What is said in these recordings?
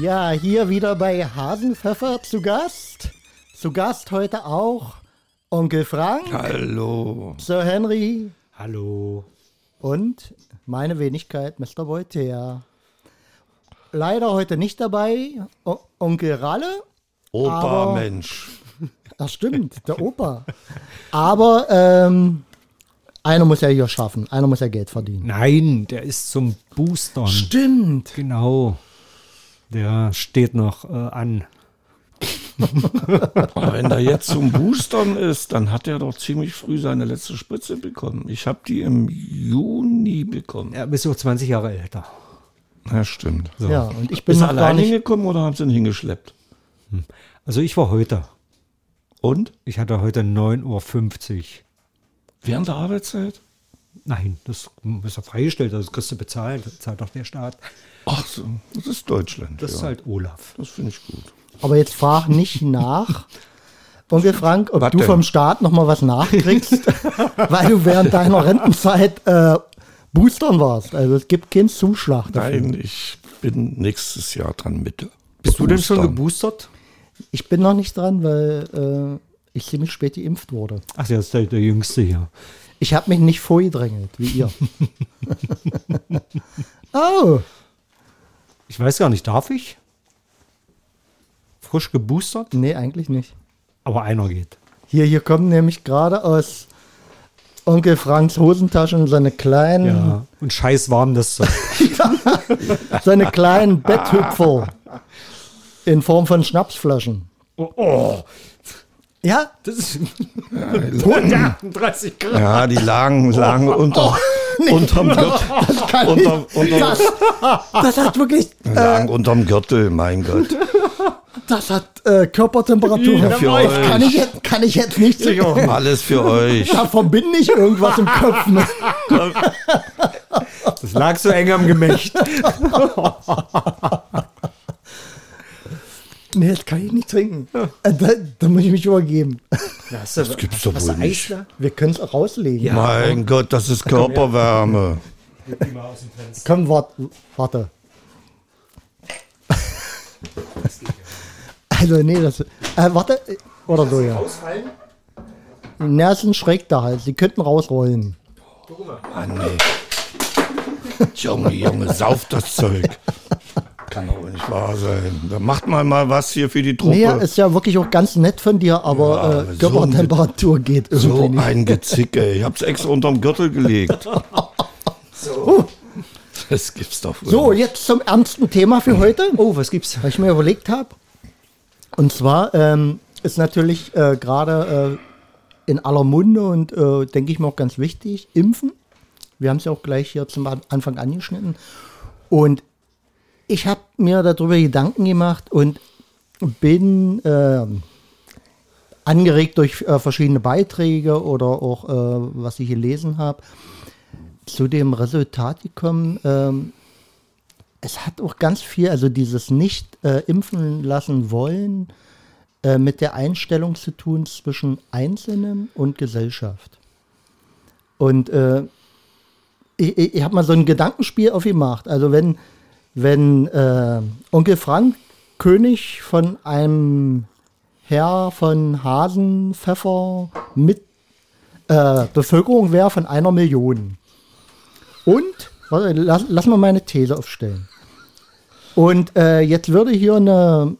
Ja, hier wieder bei Hasenpfeffer zu Gast. Zu Gast heute auch Onkel Frank, Hallo. Sir Henry Hallo. und meine Wenigkeit, Mr. Voltaire. Leider heute nicht dabei o Onkel Ralle. Opa Mensch. Das stimmt, der Opa. Aber ähm, einer muss ja hier schaffen, einer muss ja Geld verdienen. Nein, der ist zum Boostern. Stimmt. Genau. Der steht noch äh, an. Aber wenn er jetzt zum Boostern ist, dann hat er doch ziemlich früh seine letzte Spritze bekommen. Ich habe die im Juni bekommen. Er ist so 20 Jahre älter. Ja, stimmt. So. Ja, und ich bin Ist er noch gar allein nicht. hingekommen oder haben sie ihn hingeschleppt? Also ich war heute. Und? Ich hatte heute 9.50 Uhr. Während der Arbeitszeit? Nein, das ist ja freigestellt, das kriegst du bezahlt, das zahlt doch der Staat. Ach so, das ist Deutschland. Das ja. ist halt Olaf. Das finde ich gut. Aber jetzt frag nicht nach, Onkel Frank, ob Was du denn? vom Staat noch mal was nachkriegst, weil du während deiner Rentenzeit äh, boostern warst. Also es gibt keinen Zuschlag dafür. Nein, ich bin nächstes Jahr dran mit. Bist du denn schon Boostern. geboostert? Ich bin noch nicht dran, weil äh, ich ziemlich spät geimpft wurde. Ach, der ist der, der Jüngste hier. Ich habe mich nicht vorgedrängelt, wie ihr. oh, Ich weiß gar nicht, darf ich? Frisch geboostert? nee, eigentlich nicht. Aber einer geht. Hier, hier kommen nämlich gerade aus Onkel Franks Hosentaschen seine kleinen, Ja. Und scheiß warm das Zeug. seine kleinen Betthüpfer in Form von Schnapsflaschen. oh, oh, Ja, das ist 138 Grad. Ja, die lagen, lagen unter, unterm Gürtel. Unter, unter, das, das hat wirklich, lagen unterm Gürtel, mein Gott. Das hat äh, Körpertemperatur. Ja, für das euch. kann ich jetzt, kann ich jetzt nicht. Alles für euch. Da verbinde ich irgendwas im Kopf. Ne? Das lag so eng am Gemächt. Nee, das kann ich nicht trinken. Äh, Da, da muss ich mich übergeben. Das gibt's doch wohl nicht. Wir können es auch rauslegen. Mein Gott, das ist Körperwärme. Komm, warte. warte. Also, nee, das. Äh, warte. äh, Oder so, ja. Na, ist ein schräg da halt. Sie könnten rausrollen. Mann, nee. Junge, Junge, sauft das Zeug. Kann doch nicht wahr sein. Da macht man mal was hier für die Truppe. Nee, ist ja wirklich auch ganz nett von dir, aber Ja, äh, aber so Körpertemperatur geht irgendwie so nicht. ein Gezick, ey. Ich hab's extra unterm Gürtel gelegt. Das gibt's doch wohl. So, jetzt zum ernsten Thema für heute. Oh, was gibt's? was ich mir überlegt habe. Und zwar ähm, ist natürlich äh, gerade äh, in aller Munde und äh, denke ich mir auch ganz wichtig, impfen. Wir haben es ja auch gleich hier zum An- Anfang angeschnitten. Und ich habe mir darüber Gedanken gemacht und bin ähm, angeregt durch äh, verschiedene Beiträge oder auch, äh, was ich gelesen habe, zu dem Resultat gekommen, ähm, es hat auch ganz viel, also dieses nicht äh, impfen lassen wollen, äh, mit der Einstellung zu tun zwischen Einzelnen und Gesellschaft. Und äh, ich, ich, ich habe mal so ein Gedankenspiel aufgemacht. Also wenn, wenn äh, Onkel Frank König von einem Herr von Hasenpfeffer mit äh, Bevölkerung wäre von einer Million. Und, lass, lass mal meine These aufstellen. Und äh, jetzt würde hier eine,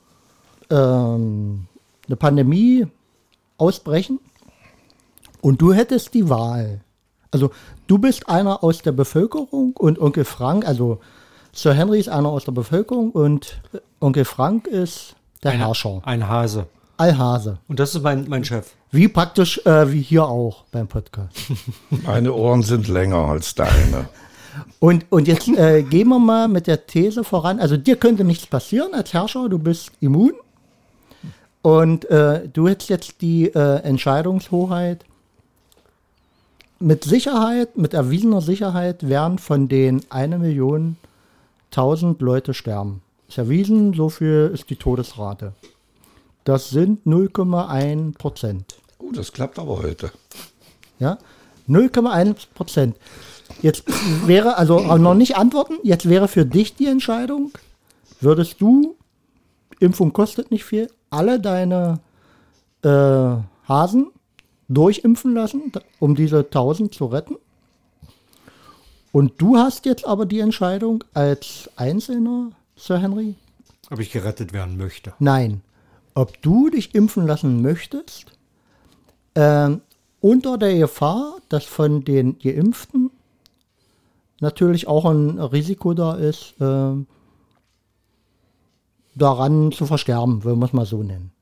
ähm, eine Pandemie ausbrechen und du hättest die Wahl. Also du bist einer aus der Bevölkerung und Onkel Frank, also Sir Henry ist einer aus der Bevölkerung und Onkel Frank ist der Herrscher. Ein Hase. Allhase. Und das ist mein, mein Chef. Wie praktisch äh, wie hier auch beim Podcast. Meine Ohren sind länger als deine. Und, und jetzt äh, gehen wir mal mit der These voran. Also dir könnte nichts passieren als Herrscher, du bist immun. Und äh, du hättest jetzt die äh, Entscheidungshoheit. Mit Sicherheit, mit erwiesener Sicherheit werden von den eine Million tausend Leute sterben. Ist erwiesen, so viel ist die Todesrate. Das sind 0,1 Prozent. Oh, das klappt aber heute. Ja, 0,1 Prozent. Jetzt wäre, also noch nicht antworten, jetzt wäre für dich die Entscheidung, würdest du, Impfung kostet nicht viel, alle deine äh, Hasen durchimpfen lassen, um diese 1000 zu retten? Und du hast jetzt aber die Entscheidung als Einzelner, Sir Henry, Ob ich gerettet werden möchte. Nein. Ob du dich impfen lassen möchtest, ähm, unter der Gefahr, dass von den Geimpften natürlich auch ein Risiko da ist, ähm, daran zu versterben, wenn wir es mal so nennen.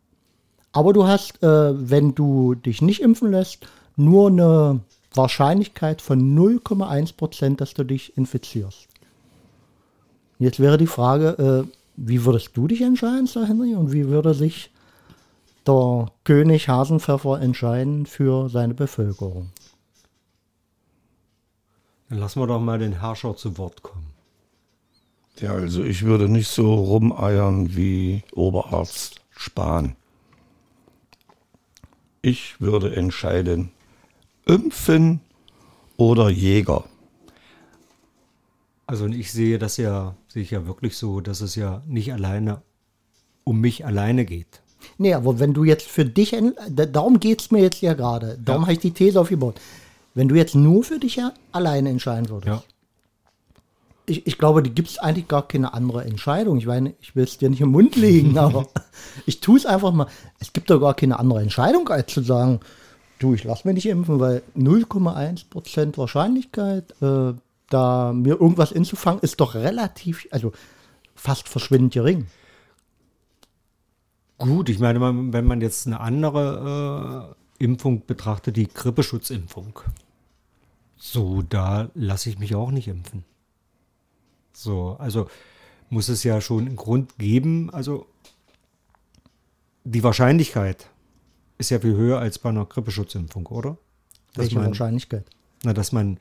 Aber du hast, äh, wenn du dich nicht impfen lässt, nur eine Wahrscheinlichkeit von 0,1 Prozent, dass du dich infizierst. Jetzt wäre die Frage, äh, wie würdest du dich entscheiden, Sir Henry? Und wie würde sich der König Hasenpfeffer entscheiden für seine Bevölkerung? Dann lassen wir doch mal den Herrscher zu Wort kommen. Ja, also ich würde nicht so rumeiern wie Oberarzt Spahn. Ich würde entscheiden, impfen oder Jäger. Also und ich sehe das ja, sehe ich ja wirklich so, dass es ja nicht alleine um mich alleine geht. Nee, aber wenn du jetzt für dich, darum geht es mir jetzt ja gerade, darum Ja. habe ich die These aufgebaut. Wenn du jetzt nur für dich alleine entscheiden würdest, Ja. ich, ich glaube, die gibt es eigentlich gar keine andere Entscheidung. Ich meine, ich will es dir nicht im Mund legen, aber ich tue es einfach mal. Es gibt doch gar keine andere Entscheidung, als zu sagen, du, ich lasse mich nicht impfen, weil 0,1% Wahrscheinlichkeit, äh, da mir irgendwas inzufangen, ist doch relativ, also fast verschwindend gering. Gut, ich meine, wenn man jetzt eine andere äh, Impfung betrachtet, die Grippeschutzimpfung. So, da lasse ich mich auch nicht impfen. So, also muss es ja schon einen Grund geben. Also die Wahrscheinlichkeit ist ja viel höher als bei einer Grippeschutzimpfung, oder? Dass Welche man, Wahrscheinlichkeit? na, dass man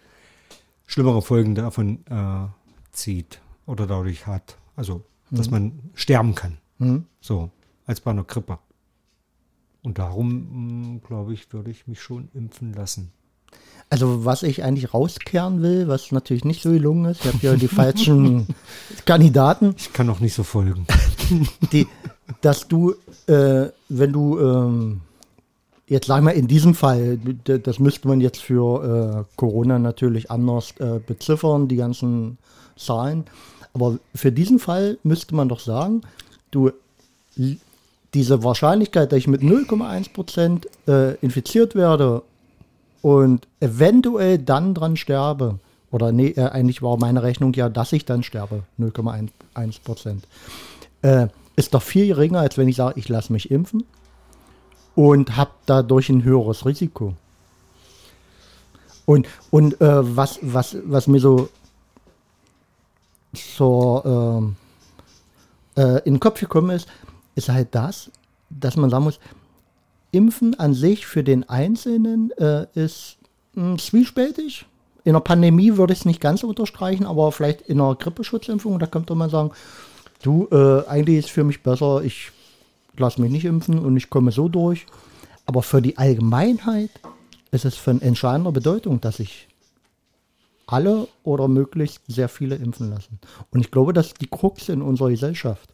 schlimmere Folgen davon äh, zieht oder dadurch hat. Also, dass man sterben kann. So, als bei einer Grippe. Und darum, glaube ich, würde ich mich schon impfen lassen. Also was ich eigentlich rauskehren will, was natürlich nicht so gelungen ist, ich habe ja die falschen Kandidaten, Ich kann auch nicht so folgen. die, dass du, äh, wenn du, ähm, jetzt sag mal in diesem Fall, das müsste man jetzt für äh, Corona natürlich anders äh, beziffern, die ganzen Zahlen, aber für diesen Fall müsste man doch sagen, du, diese Wahrscheinlichkeit, dass ich mit 0,1 Prozent äh, infiziert werde und eventuell dann dran sterbe, oder nee, äh, eigentlich war meine Rechnung ja, dass ich dann sterbe, 0,1 Prozent, äh, ist doch viel geringer, als wenn ich sage, ich lasse mich impfen und habe dadurch ein höheres Risiko. Und, und äh, was, was, was mir so zur, ähm, äh, in den Kopf gekommen ist, ist halt das, dass man sagen muss, Impfen an sich für den Einzelnen äh, ist mh, zwiespältig. In der Pandemie würde ich es nicht ganz unterstreichen, aber vielleicht in einer Grippeschutzimpfung, da könnte man sagen, du, äh, eigentlich ist es für mich besser, ich lasse mich nicht impfen und ich komme so durch. Aber für die Allgemeinheit ist es von entscheidender Bedeutung, dass sich alle oder möglichst sehr viele impfen lassen. Und ich glaube, das ist die Krux in unserer Gesellschaft.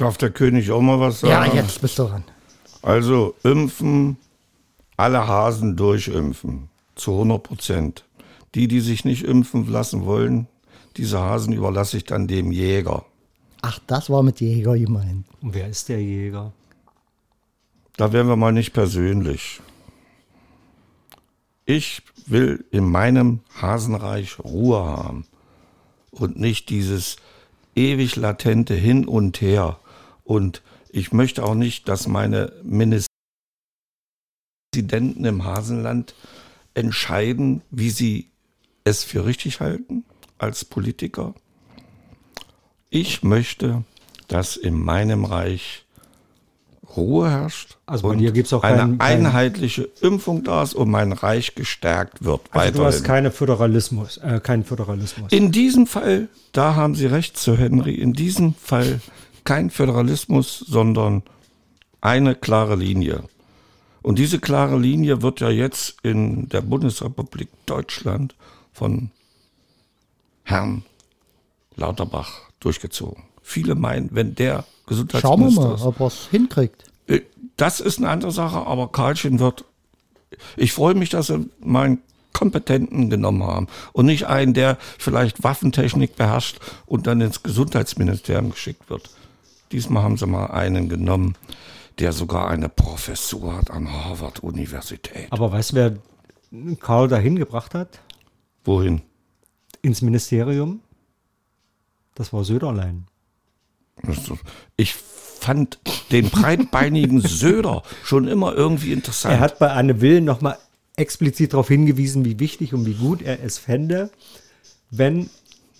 Darf der König auch mal was Ja, sagen? jetzt bist du dran. Also impfen, alle Hasen durchimpfen, zu 100 Prozent. Die, die sich nicht impfen lassen wollen, diese Hasen überlasse ich dann dem Jäger. Ach, das war mit Jäger gemeint. Und wer ist der Jäger? Da werden wir mal nicht persönlich. Ich will in meinem Hasenreich Ruhe haben und nicht dieses ewig latente Hin und Her. Und ich möchte auch nicht, dass meine Ministerpräsidenten im Hasenland entscheiden, wie sie es für richtig halten als Politiker. Ich möchte, dass in meinem Reich Ruhe herrscht. Also bei dir gibt's auch eine keinen- einheitliche Impfung da ist und mein Reich gestärkt wird. Also du hast weiterhin. keine Föderalismus, äh, keinen Föderalismus. In diesem Fall, da haben Sie recht, Sir Henry, in diesem Fall kein Föderalismus, sondern eine klare Linie. Und diese klare Linie wird ja jetzt in der Bundesrepublik Deutschland von Herrn Lauterbach durchgezogen. Viele meinen, wenn der Schauen wir Gesundheitsminister mal, ob er es hinkriegt. äh, Das ist eine andere Sache, aber Karlchen wird. Ich freue mich, dass sie mal einen Kompetenten genommen haben und nicht einen, der vielleicht Waffentechnik beherrscht und dann ins Gesundheitsministerium geschickt wird. Diesmal haben sie mal einen genommen, der sogar eine Professur hat an Harvard-Universität. Aber weißt du, wer Karl dahin gebracht hat? Wohin? Ins Ministerium? Das war Söderlein. Also, Ich fand den breitbeinigen Söder schon immer irgendwie interessant. Er hat bei Anne Will nochmal explizit darauf hingewiesen, wie wichtig und wie gut er es fände, wenn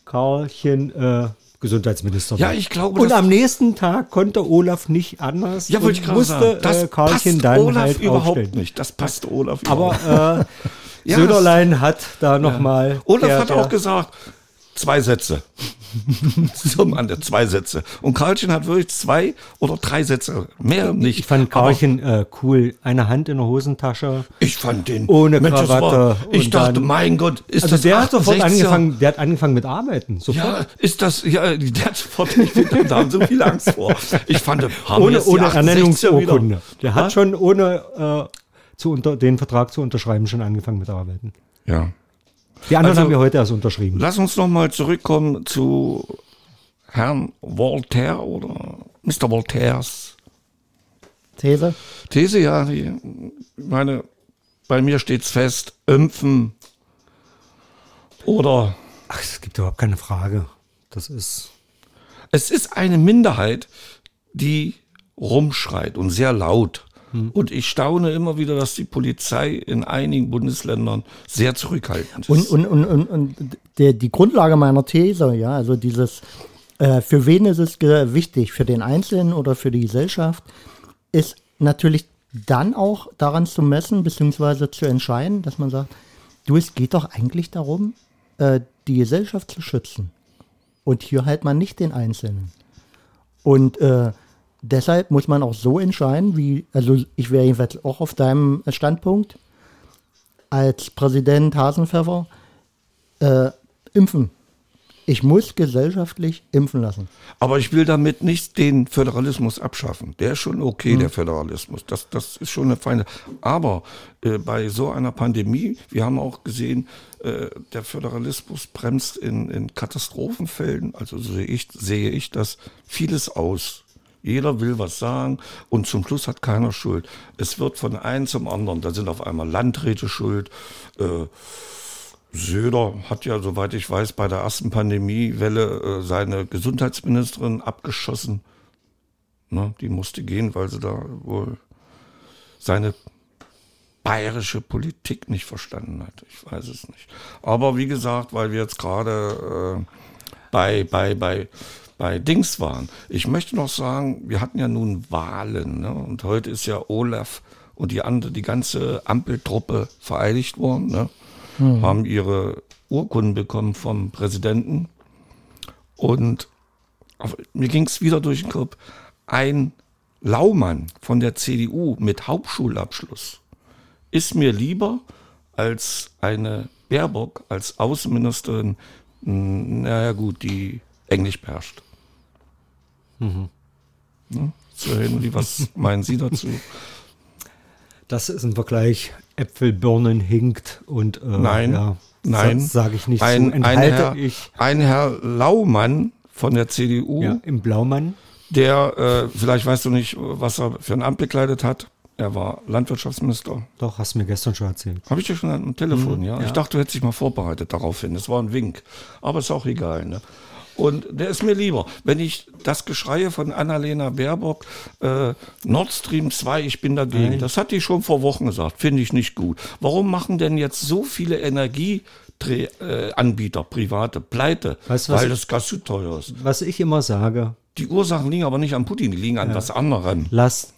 Karlchen äh, Gesundheitsminister Ja, ich glaube, Und am nächsten Tag konnte Olaf nicht anders ja, wollte ich gerade musste sagen. Das äh, Karlchen passt dann Olaf halt überhaupt aufstellen. nicht. Das passt Olaf überhaupt Aber äh, Ja, Söderlein hat da nochmal. Olaf hat auch gesagt, zwei Sätze. Zum Ende, zwei Sätze. Und Karlchen hat wirklich zwei oder drei Sätze, mehr nicht. Ich fand Karlchen äh, cool. Eine Hand in der Hosentasche. Ich fand den Ohne Mensch, Krawatte ich dachte, dann- mein Gott, ist Also das der hat sofort 68er? angefangen, der hat angefangen mit Arbeiten. Sofort. Ja, ist das, ja, der hat sofort, ich finde, da haben so viel Angst vor. Ich fand, haben ohne ohne 68er Ernennungsurkunde. Der hat schon ohne äh, zu unter, den Vertrag zu unterschreiben schon angefangen mit Arbeiten. Ja. Die anderen Also- haben wir heute erst unterschrieben. Lass uns noch mal zurückkommen zu Herrn Voltaire oder Mr. Voltaires These? These, ja, die, ich meine, bei mir steht's fest, impfen oder Ach, es gibt überhaupt keine Frage. Das ist. es ist eine Minderheit, die rumschreit und sehr laut. Und ich staune immer wieder, dass die Polizei in einigen Bundesländern sehr zurückhaltend ist. Und, und, und, und, der, die Grundlage meiner These, ja, also dieses, äh, für wen ist es wichtig, für den Einzelnen oder für die Gesellschaft, ist natürlich dann auch daran zu messen, beziehungsweise zu entscheiden, dass man sagt, du, es geht doch eigentlich darum, äh, die Gesellschaft zu schützen. Und hier halt man nicht den Einzelnen. Und äh, deshalb muss man auch so entscheiden, wie, also ich wäre jedenfalls auch auf deinem Standpunkt, als Präsident Hasenpfeffer äh, impfen. Ich muss gesellschaftlich impfen lassen. Aber ich will damit nicht den Föderalismus abschaffen. Der ist schon okay, der Föderalismus. Das, das ist schon eine feine. Aber äh, bei so einer Pandemie, wir haben auch gesehen, äh, der Föderalismus bremst in, in Katastrophenfällen. Also sehe ich, sehe ich das vieles aus. Jeder will was sagen und zum Schluss hat keiner Schuld. Es wird von einem zum anderen. Da sind auf einmal Landräte schuld. Äh, Söder hat ja, soweit ich weiß, bei der ersten Pandemiewelle äh, seine Gesundheitsministerin abgeschossen. Ne, die musste gehen, weil sie da wohl seine bayerische Politik nicht verstanden hat. Ich weiß es nicht. Aber wie gesagt, weil wir jetzt gerade äh, bei, bei, bei, bei Dings waren. Ich möchte noch sagen, wir hatten ja nun Wahlen. Ne? Und heute ist ja Olaf und die andere, die ganze Ampeltruppe vereidigt worden. Ne? Haben ihre Urkunden bekommen vom Präsidenten. Und mir ging es wieder durch den Kopf. Ein Laumann von der CDU mit Hauptschulabschluss ist mir lieber als eine Baerbock als Außenministerin, mh, naja gut, die Englisch beherrscht. Ne? So, Henry, was meinen Sie dazu? Das ist ein Vergleich. Äpfel, Birnen hinkt und äh, Nein, ja, nein. sage ich nicht ein, zu. Ein, Herr, ich ein Herr Laumann von der CDU, ja, im Blaumann. der, äh, vielleicht weißt du nicht, was er für ein Amt bekleidet hat. Er war Landwirtschaftsminister. Doch, hast du mir gestern schon erzählt. Habe ich dir schon am Telefon, ja? Mhm, ja. Ich dachte, du hättest dich mal vorbereitet daraufhin. Das war ein Wink. Aber ist auch egal, ne? Und der ist mir lieber. Wenn ich das Geschreie von Annalena Baerbock, äh, Nord Stream 2, ich bin dagegen, Nein. das hat die schon vor Wochen gesagt, finde ich nicht gut. Warum machen denn jetzt so viele äh, Anbieter, private, pleite, Weißt weil das Gas zu teuer ist. Was ich immer sage, Die Ursachen liegen aber nicht an Putin, die liegen an was anderem. lass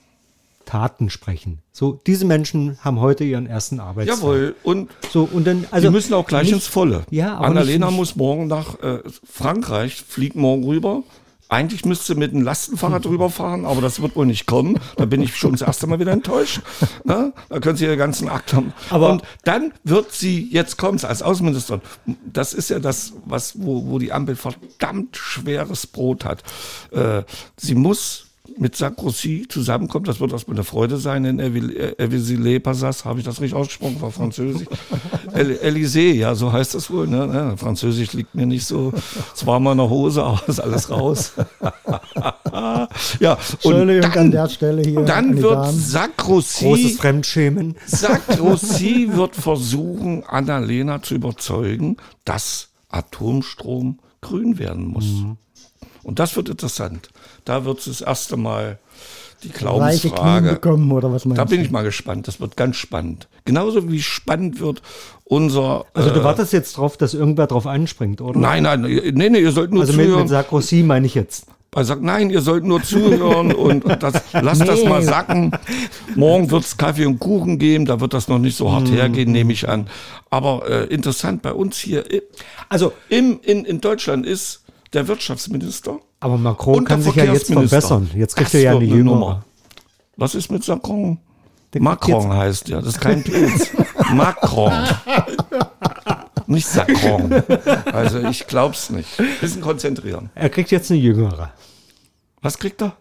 Taten sprechen. So, diese Menschen haben heute ihren ersten Arbeitstag. Jawohl, und So, und dann, also. die müssen auch gleich nicht- ins Volle. Ja, Annalena nicht- muss morgen nach äh, Frankreich, fliegt morgen rüber. Eigentlich müsste sie mit einem Lastenfahrrad rüberfahren, aber das wird wohl nicht kommen. Da bin ich schon das erste Mal wieder enttäuscht. Ne? Da können sie ihre ganzen Akt haben. Aber- Und dann wird sie, jetzt kommt als Außenministerin, das ist ja das, was, wo, wo die Ampel verdammt schweres Brot hat. Äh, sie muss mit Sarkozy zusammenkommen, das wird erstmal eine Freude sein in Evisile-Passas, habe ich das richtig ausgesprochen, war Französisch. El Elysée, ja, so heißt das wohl. Ne? Ja, Französisch liegt mir nicht so. Es war mal eine Hose, aber ist alles raus. ja, und Entschuldigung an dann, der Stelle hier. an dann wird Damen. großes Fremdschämen. Sarkozy wird versuchen, Annalena zu überzeugen, dass Atomstrom grün werden muss. Mhm. Und das wird interessant. Da wird es das erste Mal die Glaubensfrage. bekommen oder was Da bin du? ich mal gespannt. Das wird ganz spannend. Genauso wie spannend wird unser. Also, du äh, wartest jetzt drauf, dass irgendwer drauf anspringt, oder? Nein, nein, nee, nee, ihr sollt nur Also, mit, zuhören. mit Sarkozy meine ich jetzt. Er sagt, nein, ihr sollt nur zuhören und das, lasst das Nee. mal sacken. Morgen wird es Kaffee und Kuchen geben, da wird das noch nicht so hart Mhm. hergehen, nehme ich an. Aber äh, interessant bei uns hier Also, im, in, in Deutschland ist der Wirtschaftsminister. aber Macron kann sich ja jetzt verbessern. Jetzt kriegt Das er ja eine Jüngere. Nummer. Was ist mit Macron? kriegt Macron heißt ja, das ist kein Pilz. Macron. Nicht Sacron. Also ich glaub's nicht. Bisschen konzentrieren. Er kriegt jetzt eine Jüngere. Was kriegt er?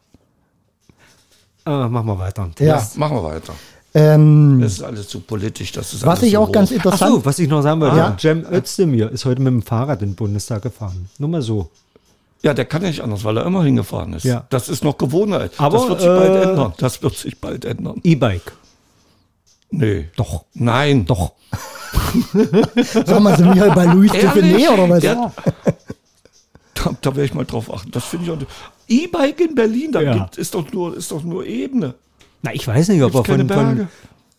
Äh, machen wir weiter. Ja. Machen wir weiter. Ähm, Das ist alles zu politisch. Das ist was alles ich so auch ganz hoch. Ach interessant so, was ich noch sagen wollte. Ja. Cem Özdemir ist heute mit dem Fahrrad in den Bundestag gefahren. Nur mal so. Ja, der kann ja nicht anders, weil er immer hingefahren ist. Ja. Das ist noch Gewohnheit. Aber, das wird sich bald äh, ändern. Das wird sich bald ändern. E-Bike. Nee. Doch. Nein. Doch. Sag mal, sind wir hier bei Louis Ehrlich? Dufiné oder was? Der- Da, da werde ich mal drauf achten. Das finde ich auch. E-Bike in Berlin, da Ja. gibt, ist, doch nur, ist doch nur Ebene. Na, ich weiß nicht, ob er von, von,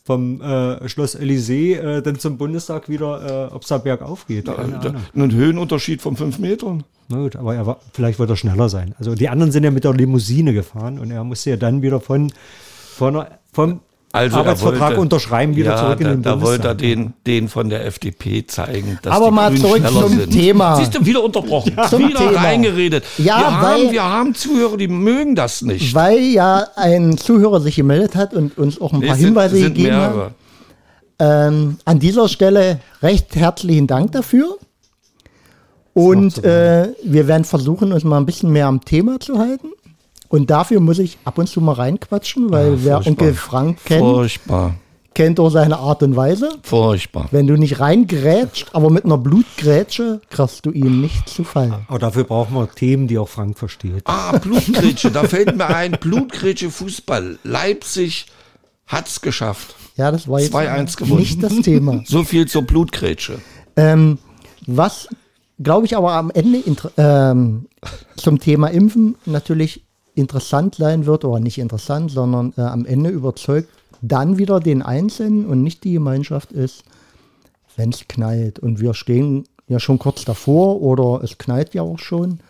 vom äh, Schloss Elysée äh, dann zum Bundestag wieder, äh, ob es da bergauf geht. Keine da, ein Höhenunterschied von fünf Metern. Na gut, aber er war, vielleicht wird er schneller sein. Also die anderen sind ja mit der Limousine gefahren und er musste ja dann wieder von, von vom Also er Arbeitsvertrag wollte- unterschreiben, wieder ja, zurück in da, den da wollte er Bundestag. den, den von der FDP zeigen, dass Aber die mal Grünen zurück zum sind. Thema. Siehst du, wieder unterbrochen. Zum wieder Thema. reingeredet. Ja, wir, weil- haben, wir haben Zuhörer, die mögen das nicht. Weil ja ein Zuhörer sich gemeldet hat und uns auch ein paar Es sind- Hinweise sind gegeben hat. mehrere. Ähm, an dieser Stelle recht herzlichen Dank dafür. Und so äh, wir werden versuchen, uns mal ein bisschen mehr am Thema zu halten. Und dafür muss ich ab und zu mal reinquatschen, weil wer furchtbar. Onkel Frank kennt, Furchtbar. kennt auch seine Art und Weise. Furchtbar. Wenn du nicht reingrätscht, aber mit einer Blutgrätsche, kriegst du ihm nicht zu fallen. Aber dafür brauchen wir Themen, die auch Frank versteht. Ah, Blutgrätsche, da fällt mir ein, Blutgrätsche Fußball. Leipzig hat's geschafft. Ja, das war jetzt 2-1 gewonnen. nicht das Thema. So viel zur Blutgrätsche. Ähm, was, glaube ich, aber am Ende ähm, zum Thema Impfen natürlich interessant sein wird, oder nicht interessant, sondern äh, am Ende überzeugt dann wieder den Einzelnen und nicht die Gemeinschaft ist, wenn es knallt. Und wir stehen ja schon kurz davor oder es knallt ja auch schon.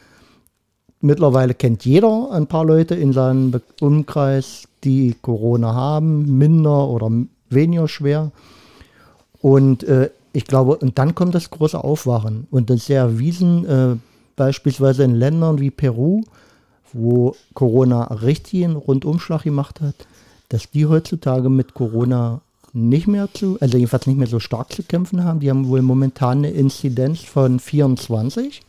Mittlerweile kennt jeder ein paar Leute in seinem Umkreis, die Corona haben, minder oder weniger schwer. Und äh, ich glaube, und dann kommt das große Aufwachen. Und das ist ja erwiesen, äh, beispielsweise in Ländern wie Peru, wo Corona richtig einen Rundumschlag gemacht hat, dass die heutzutage mit Corona nicht mehr zu, also jedenfalls nicht mehr so stark zu kämpfen haben. Die haben wohl momentan eine Inzidenz von 24.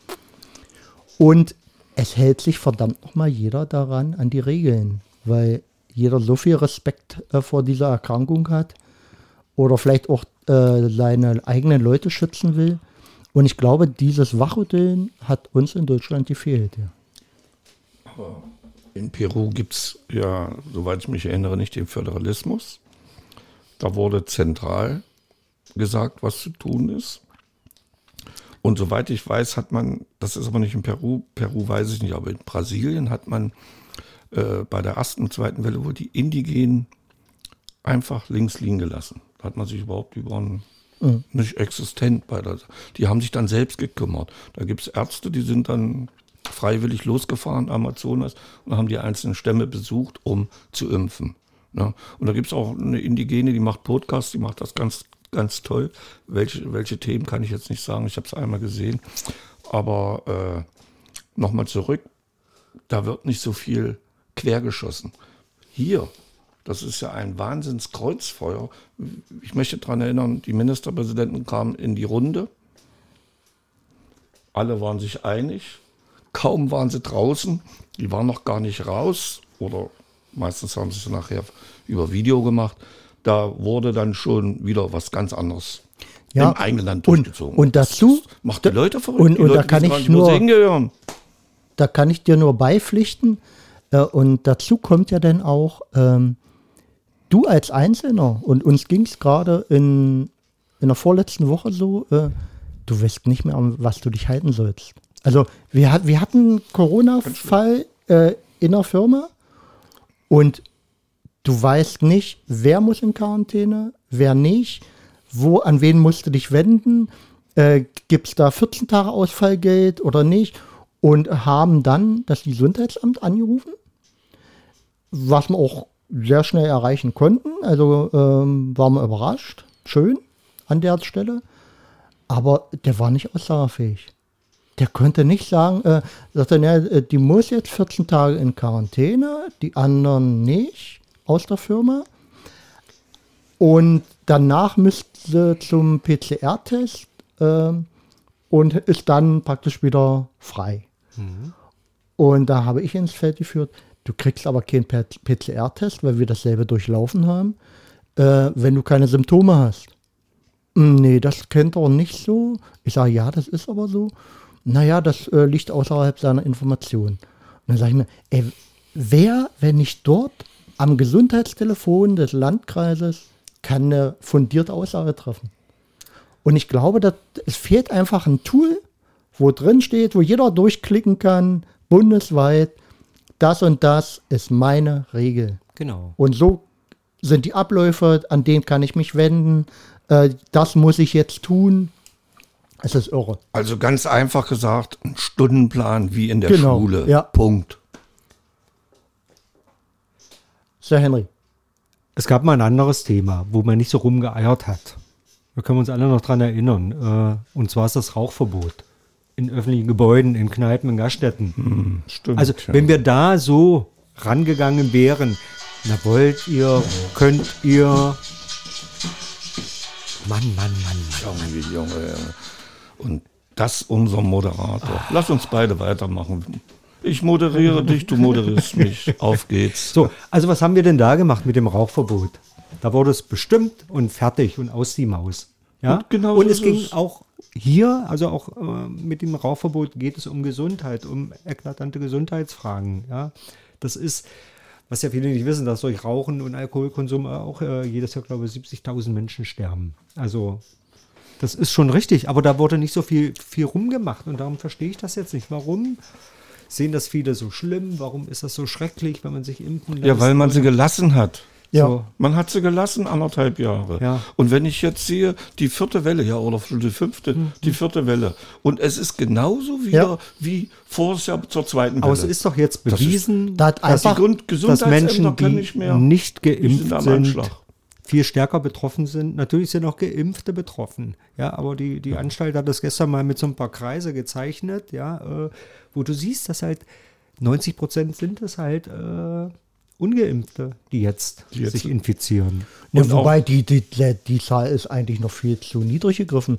Und es hält sich verdammt nochmal jeder daran an die Regeln, weil jeder so viel Respekt äh, vor dieser Erkrankung hat oder vielleicht auch äh, seine eigenen Leute schützen will. Und ich glaube, dieses Wachrütteln hat uns in Deutschland gefehlt. Ja. In Peru gibt es ja, soweit ich mich erinnere, nicht den Föderalismus. Da wurde zentral gesagt, was zu tun ist. Und soweit ich weiß, hat man, das ist aber nicht in Peru, Peru weiß ich nicht, aber in Brasilien hat man äh, bei der ersten und zweiten Welle wohl die Indigenen einfach links liegen gelassen. Da hat man sich überhaupt über einen nicht existent bei der. Die haben sich dann selbst gekümmert. Da gibt es Ärzte, die sind dann freiwillig losgefahren, Amazonas, und haben die einzelnen Stämme besucht, um zu impfen. Ne? Und da gibt es auch eine Indigene, die macht Podcasts, die macht das ganz, ganz toll. Welche, welche Themen kann ich jetzt nicht sagen, ich habe es einmal gesehen. Aber äh, nochmal zurück, da wird nicht so viel quergeschossen. Hier, das ist ja ein Wahnsinnskreuzfeuer. Ich möchte daran erinnern, die Ministerpräsidenten kamen in die Runde. Alle waren sich einig. Kaum waren sie draußen. Die waren noch gar nicht raus. Oder meistens haben sie es nachher über Video gemacht. Da wurde dann schon wieder was ganz anderes Ja, im eigenen Land und- durchgezogen. und dazu- Das macht die Leute verrückt. und- und da Leute kann wissen ich nur- da kann ich dir nur beipflichten. Äh, und dazu kommt ja dann auch, ähm, du als Einzelner, und uns ging es gerade in, in der vorletzten Woche so, äh, du weißt nicht mehr, an was du dich halten sollst. Also wir, hat, wir hatten einen Corona-Fall äh, in der Firma und du weißt nicht, wer muss in Quarantäne, wer nicht, wo, an wen musst du dich wenden, äh, gibt es da 14 Tage Ausfallgeld oder nicht und haben dann das Gesundheitsamt angerufen, was wir auch sehr schnell erreichen konnten. Also ähm, waren wir überrascht, schön an der Stelle, aber der war nicht aussagefähig. Der konnte nicht sagen, äh, sagte, ne, äh, die muss jetzt 14 Tage in Quarantäne, die anderen nicht aus der Firma. Und danach müsste sie zum PCR-Test ähm, und ist dann praktisch wieder frei. Und da habe ich ins Feld geführt, du kriegst aber keinen PCR-Test, weil wir dasselbe durchlaufen haben, äh, wenn du keine Symptome hast. "Mm, Nee, das kennt er nicht so. Ich sage, ja, das ist aber so. Naja, das äh, liegt außerhalb seiner Information. Und dann sage ich mir, ey, wer, wenn nicht dort am Gesundheitstelefon des Landkreises, kann eine fundierte Aussage treffen? Und ich glaube, dass, es fehlt einfach ein Tool, wo drin steht, wo jeder durchklicken kann, bundesweit, das und das ist meine Regel. Genau. Und so sind die Abläufe, an denen kann ich mich wenden. Äh, das muss ich jetzt tun. Es ist irre. Also ganz einfach gesagt, ein Stundenplan wie in der Genau, Schule. ja. Punkt. Sir Henry. Es gab mal ein anderes Thema, wo man nicht so rumgeeiert hat. Da können wir uns alle noch dran erinnern. Äh, und zwar ist das Rauchverbot. In öffentlichen Gebäuden, in Kneipen, in Gaststätten. Stimmt. Also, ja. wenn wir da so rangegangen wären, na wollt ihr, könnt ihr. Mann, Mann, Mann, Mann. Junge, Junge, Junge. Und das unser Moderator. Lass uns beide weitermachen. Ich moderiere dich, du moderierst mich. Auf geht's. So, also was haben wir denn da gemacht mit dem Rauchverbot? Da wurde es bestimmt und fertig und aus die Maus. Ja? Und genau und es ging es. auch hier, also auch äh, mit dem Rauchverbot geht es um Gesundheit, um eklatante Gesundheitsfragen. Ja? Das ist, was ja viele nicht wissen, dass durch Rauchen und Alkoholkonsum auch äh, jedes Jahr, glaube ich, 70.000 Menschen sterben. Also das ist schon richtig, aber da wurde nicht so viel, viel rumgemacht und darum verstehe ich das jetzt nicht. Warum sehen das viele so schlimm? Warum ist das so schrecklich, wenn man sich impfen lässt? Ja, weil man sie gelassen hat. Ja. So. Man hat sie gelassen, anderthalb Jahre. Ja. Und wenn ich jetzt sehe, die vierte Welle, ja, oder die fünfte, die vierte Welle. Und es ist genauso wieder Ja. wie vorher zur zweiten Welle. Aber es ist doch jetzt Das ist- bewiesen, Da hat dass, einfach- dass Menschen, die nicht mehr. nicht die geimpft sind am Anschlag. Viel stärker betroffen sind. Natürlich sind auch Geimpfte betroffen. Ja, aber die, die Anstalt hat das gestern mal mit so ein paar Kreise gezeichnet, ja, äh, wo du siehst, dass halt 90 Prozent sind es halt äh, Ungeimpfte, die jetzt, Die jetzt- sich infizieren. Ja, Und wobei die, die, die, die Zahl ist eigentlich noch viel zu niedrig gegriffen.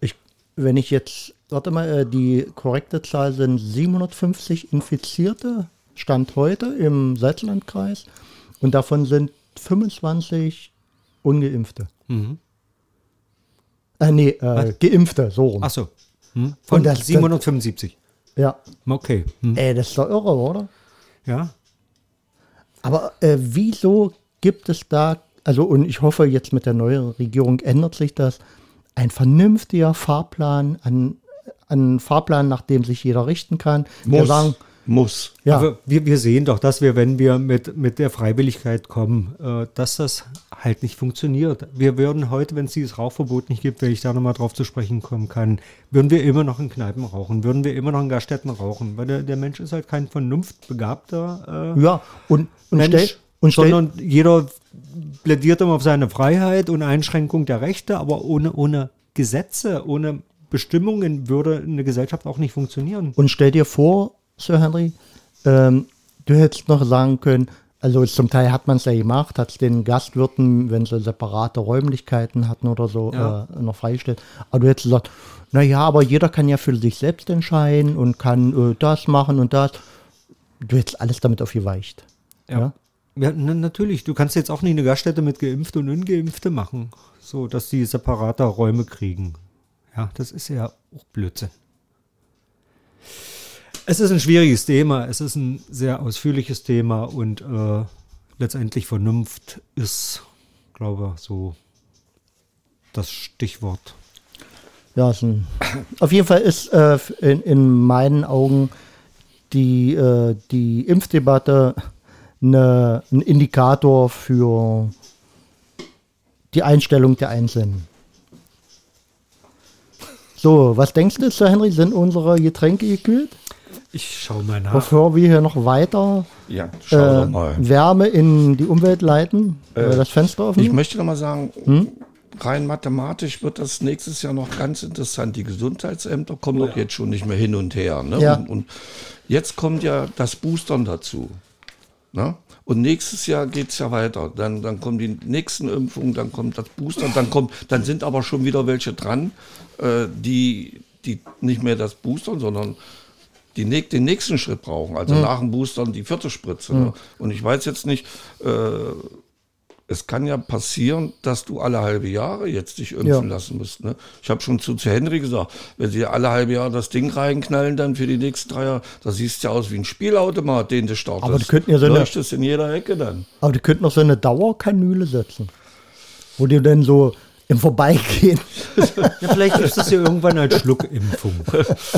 Ich, wenn ich jetzt, warte mal, äh, die korrekte Zahl sind 750 Infizierte, Stand heute im Salzlandkreis. Und davon sind 25 Ungeimpfte. Äh, nee, äh, Geimpfte, so rum. Achso. Hm? Von Und das- 775. Ja. Okay. Hm. Ey, das ist doch irre, oder? Ja. Aber äh, wieso gibt es da, also und ich hoffe jetzt mit der neuen Regierung ändert sich das, ein vernünftiger Fahrplan, ein, ein Fahrplan, nach dem sich jeder richten kann. Wir Muss. sagen, muss. Ja. Aber wir, wir sehen doch, dass wir, wenn wir mit, mit der Freiwilligkeit kommen, äh, dass das halt nicht funktioniert. Wir würden heute, wenn es dieses Rauchverbot nicht gibt, wenn ich da nochmal drauf zu sprechen kommen kann, würden wir immer noch in Kneipen rauchen, würden wir immer noch in Gaststätten rauchen, weil der, der Mensch ist halt kein vernunftbegabter äh, Ja, und, und, Mensch, stell, und stell, sondern jeder plädiert immer auf seine Freiheit und Einschränkung der Rechte, aber ohne, ohne Gesetze, ohne Bestimmungen würde eine Gesellschaft auch nicht funktionieren. Und stell dir vor, Sir Henry, ähm, du hättest noch sagen können, also zum Teil hat man es ja gemacht, hat es den Gastwirten, wenn sie separate Räumlichkeiten hatten oder so, Ja. äh, noch freigestellt. Aber du hättest gesagt, naja, aber jeder kann ja für sich selbst entscheiden und kann äh, das machen und das. Du hättest alles damit aufgeweicht. Ja. Ja, na, natürlich. Du kannst jetzt auch nicht eine Gaststätte mit Geimpfte und Ungeimpfte machen, so dass die separate Räume kriegen. Ja, das ist ja auch Blödsinn. Es ist ein schwieriges Thema. Es ist ein sehr ausführliches Thema und äh, letztendlich Vernunft ist, glaube ich, so das Stichwort. Ja, auf jeden Fall ist äh, in, in meinen Augen die, äh, die Impfdebatte eine, ein Indikator für die Einstellung der Einzelnen. So, was denkst du, Sir Henry, sind unsere Getränke gekühlt? Ich schaue mal nach. Bevor wir hier noch weiter Ja, äh. Wärme in die Umwelt leiten, äh, das Fenster offen. Ich möchte noch mal sagen, rein mathematisch wird das nächstes Jahr noch ganz interessant. Die Gesundheitsämter kommen doch jetzt schon nicht mehr hin und her. Ne? Ja. Und, und jetzt kommt ja das Boostern dazu. Ne? Und nächstes Jahr geht es ja weiter. Dann, dann kommen die nächsten Impfungen, dann kommt das Booster, dann kommt, dann sind aber schon wieder welche dran, äh, die, die nicht mehr das Boostern, sondern die den nächsten Schritt brauchen. Also nach dem Boostern die vierte Spritze. Ne? Und ich weiß jetzt nicht, äh, es kann ja passieren, dass du alle halbe Jahre jetzt dich impfen Ja. lassen musst. Ne? Ich habe schon zu, zu Henry gesagt, wenn sie alle halbe Jahre das Ding reinknallen, dann für die nächsten drei Jahre, da siehst du ja aus wie ein Spielautomat, den du startest. Aber die könnten ja so eine- Leuchtest in jeder Ecke dann. Aber die könnten noch so eine Dauerkanüle setzen. Wo die dann so im Vorbeigehen. Ja, vielleicht ist das ja irgendwann als Schluckimpfung.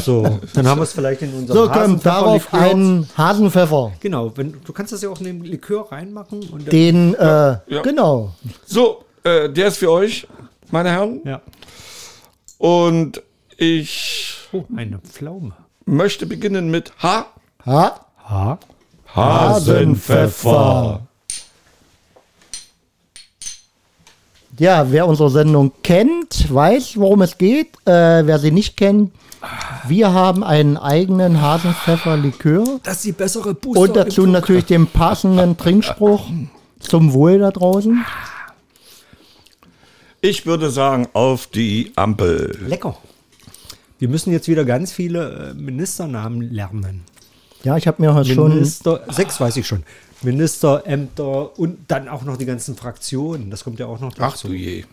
So, dann haben wir es vielleicht in unserem So, kommt darauf Hasenpfefferlikör. ein Hasenpfeffer. Genau, wenn, du kannst das ja auch in den Likör reinmachen und dann, Den, äh, ja. genau. So, äh, der ist für euch, meine Herren. ja. Und ich Oh, eine Pflaume. möchte beginnen mit H. Ha? Ha? Hasenpfeffer. Ja, wer unsere Sendung kennt, weiß, worum es geht. Äh, wer sie nicht kennt, wir haben einen eigenen Hasenpfeffer-Likör. Das ist die bessere Booster. Und dazu natürlich den passenden Trinkspruch zum Wohl da draußen. Ich würde sagen, auf die Ampel. Lecker. Wir müssen jetzt wieder ganz viele äh, Ministernamen lernen. Ja, ich habe mir heute schon. Minister, sechs weiß ich schon. Ministerämter und dann auch noch die ganzen Fraktionen. Das kommt ja auch noch Ach dazu. du je.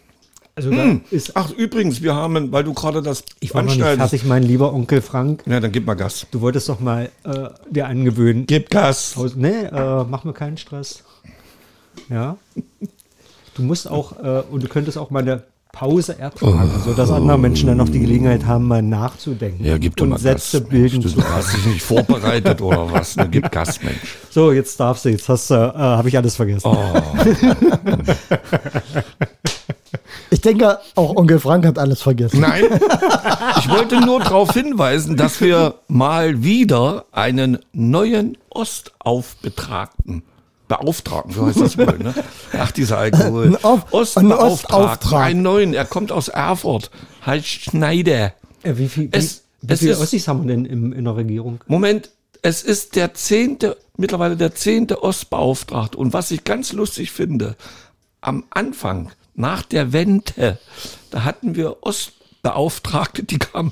Also ist, Ach, übrigens, wir haben, weil du gerade das ich war noch nicht fertig, mein lieber Onkel Frank. Ja, dann gib mal Gas. Du wolltest doch mal äh, dir angewöhnen. Gib Gas. Nee, äh, mach mir keinen Stress. Ja. Du musst auch, äh, und du könntest auch mal eine Pause ertragen, sodass andere Menschen dann noch die Gelegenheit haben, mal nachzudenken. Ja, gib doch und mal Sätze Gas. bilden Mensch, zu du hast dich nicht vorbereitet oder was? Ne? Gib Gas, Mensch. So, jetzt darfst du, jetzt hast du, äh, habe ich alles vergessen. Ich denke, auch Onkel Frank hat alles vergessen. Nein, ich wollte nur darauf hinweisen, dass wir mal wieder einen neuen Ostaufbetragten Beauftragten, so heißt das wohl, ne? Ach, dieser Alkohol. Ein Auf- ein Ostbeauftragten, einen neuen, er kommt aus Erfurt, heißt Schneider. Äh, wie viel, Es- wie, wie es viele ist- Ossis haben wir denn im, in der Regierung? Moment, es ist der zehnte, mittlerweile der zehnte Ostbeauftragte. Und was ich ganz lustig finde, am Anfang, nach der Wende, da hatten wir Ostbeauftragte, die kamen.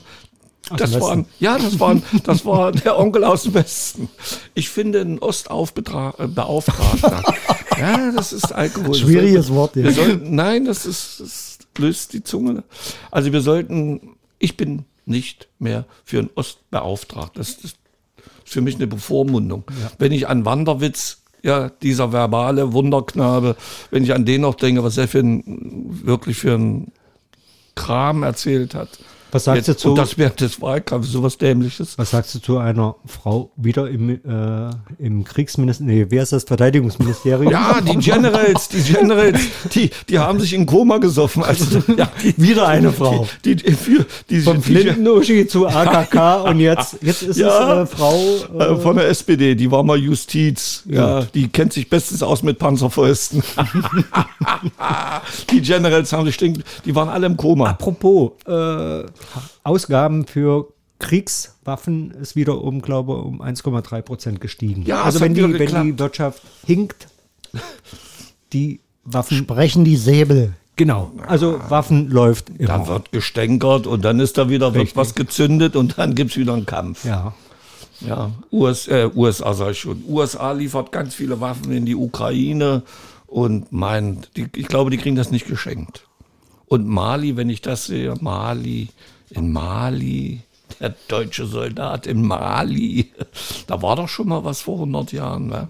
Das waren, ja, das waren, das war der Onkel aus dem Westen. Ich finde einen Ostaufbeauftragter. ja, das ist Alkohol. Schwieriges Wort, ja. Sollten, nein, das ist, das löst die Zunge. Also wir sollten, ich bin nicht mehr für einen Ostbeauftragten. Das ist für mich eine Bevormundung. Wenn ich an Wanderwitz, ja, dieser verbale Wunderknabe, wenn ich an den noch denke, was er für ein, wirklich für ein Kram erzählt hat. Was sagst Jetzt, du zu- Und das während des Wahlkampfs, sowas Dämliches. Was sagst du zu einer Frau wieder im, äh, im Kriegsministerium, nee, wer ist das, Verteidigungsministerium? Ja, die Generals, die Generals, die, die haben sich in Koma gesoffen. Also, ja, die, Wieder eine Frau. Die, die, für, die, die, Flinten-Uschi zu AKK und jetzt, jetzt ist Ja. es äh, Frau. äh, von der SPD, die war mal Justiz. Ja, die kennt sich bestens aus mit Panzerfäusten. die Generals haben sich die waren alle im Koma. Apropos, äh, Ausgaben für Kriegswaffen ist wieder um, glaube um 1,3 Prozent gestiegen. Ja, also es wenn die, wenn die. Wirtschaft hinkt, die Waffen, Sprechen die Säbel. genau, also Waffen läuft immer. Dann wird gestänkert und dann ist da wieder wird was gezündet und dann gibt's wieder einen Kampf. ja. Ja, US, äh, USA sag ich schon. USA liefert ganz viele Waffen in die Ukraine und meint, die, ich glaube, die kriegen das nicht geschenkt. Und Mali, wenn ich das sehe, Mali, in Mali, der deutsche Soldat in Mali, da war doch schon mal was vor 100 Jahren, ne?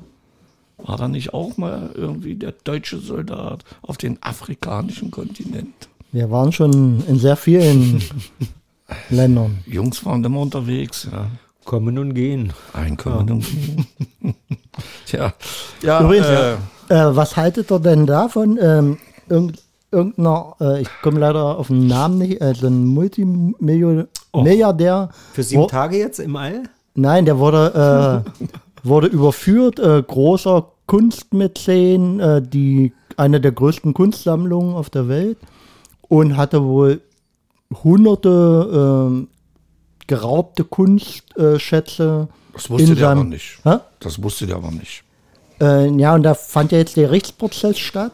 War da nicht auch mal irgendwie der deutsche Soldat auf den afrikanischen Kontinent? Wir waren schon in sehr vielen Ländern. Jungs waren immer unterwegs, ja. Kommen und gehen. Einkommen und Tja, ja, Übrigens, äh, Äh, was haltet ihr denn davon? Ähm, irgendeiner, äh, ich komme leider auf den Namen nicht, äh, so ein Multimilliardär. Für sieben wo- Tage jetzt im All? Nein, der wurde, äh, wurde überführt, äh, großer Kunstmäzen, äh, die eine der größten Kunstsammlungen auf der Welt und hatte wohl hunderte ähm, geraubte Kunstschätze. Das wusste der aber nicht. Hä? Das wusste der aber nicht. Äh, ja, und da fand ja jetzt der Gerichtsprozess statt.